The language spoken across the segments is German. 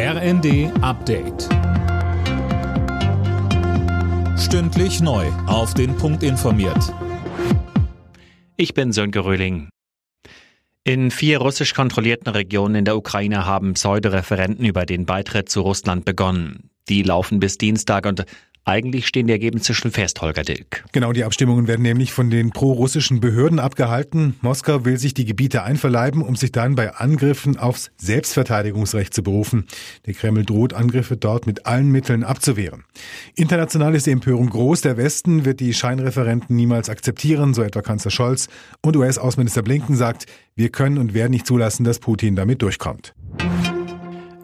RND Update. Stündlich neu. Auf den Punkt informiert. Ich bin Sönke Röhling. In vier russisch kontrollierten Regionen in der Ukraine haben Pseudoreferenten über den Beitritt zu Russland begonnen. Die laufen bis Dienstag und eigentlich stehen die Ergebnisse schon fest, Holger Dilk. Genau, die Abstimmungen werden nämlich von den pro-russischen Behörden abgehalten. Moskau will sich die Gebiete einverleiben, um sich dann bei Angriffen aufs Selbstverteidigungsrecht zu berufen. Der Kreml droht, Angriffe dort mit allen Mitteln abzuwehren. International ist die Empörung groß. Der Westen wird die Scheinreferenten niemals akzeptieren, so etwa Kanzler Scholz. Und US-Außenminister Blinken sagt, wir können und werden nicht zulassen, dass Putin damit durchkommt.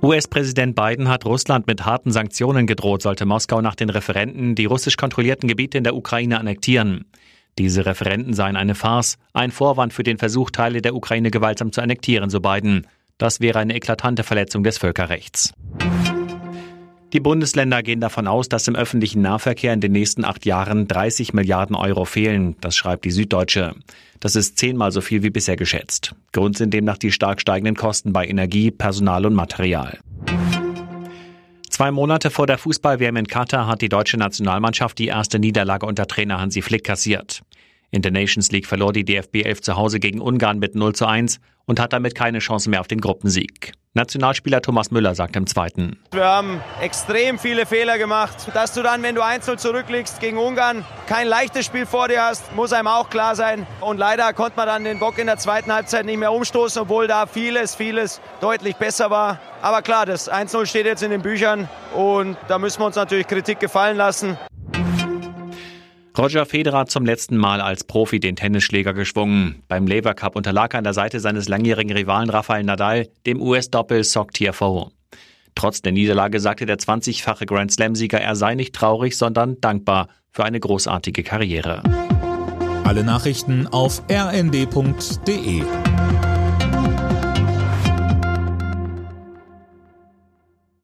US-Präsident Biden hat Russland mit harten Sanktionen gedroht, sollte Moskau nach den Referenten die russisch kontrollierten Gebiete in der Ukraine annektieren. Diese Referenten seien eine Farce, ein Vorwand für den Versuch, Teile der Ukraine gewaltsam zu annektieren, so Biden. Das wäre eine eklatante Verletzung des Völkerrechts. Die Bundesländer gehen davon aus, dass im öffentlichen Nahverkehr in den nächsten acht Jahren 30 Milliarden Euro fehlen. Das schreibt die Süddeutsche. Das ist zehnmal so viel wie bisher geschätzt. Grund sind demnach die stark steigenden Kosten bei Energie, Personal und Material. Zwei Monate vor der Fußball-WM in Katar hat die deutsche Nationalmannschaft die erste Niederlage unter Trainer Hansi Flick kassiert. In der Nations League verlor die DFB 11 zu Hause gegen Ungarn mit 0 zu 1 und hat damit keine Chance mehr auf den Gruppensieg. Nationalspieler Thomas Müller sagt im zweiten. Wir haben extrem viele Fehler gemacht. Dass du dann, wenn du 1-0 zurückliegst gegen Ungarn, kein leichtes Spiel vor dir hast, muss einem auch klar sein. Und leider konnte man dann den Bock in der zweiten Halbzeit nicht mehr umstoßen, obwohl da vieles, vieles deutlich besser war. Aber klar, das 1-0 steht jetzt in den Büchern und da müssen wir uns natürlich Kritik gefallen lassen. Roger Federer zum letzten Mal als Profi den Tennisschläger geschwungen. Beim Lever Cup unterlag er an der Seite seines langjährigen Rivalen Rafael Nadal, dem US-Doppel Sock TFO. Trotz der Niederlage sagte der 20-fache Grand Slam-Sieger, er sei nicht traurig, sondern dankbar für eine großartige Karriere. Alle Nachrichten auf rnd.de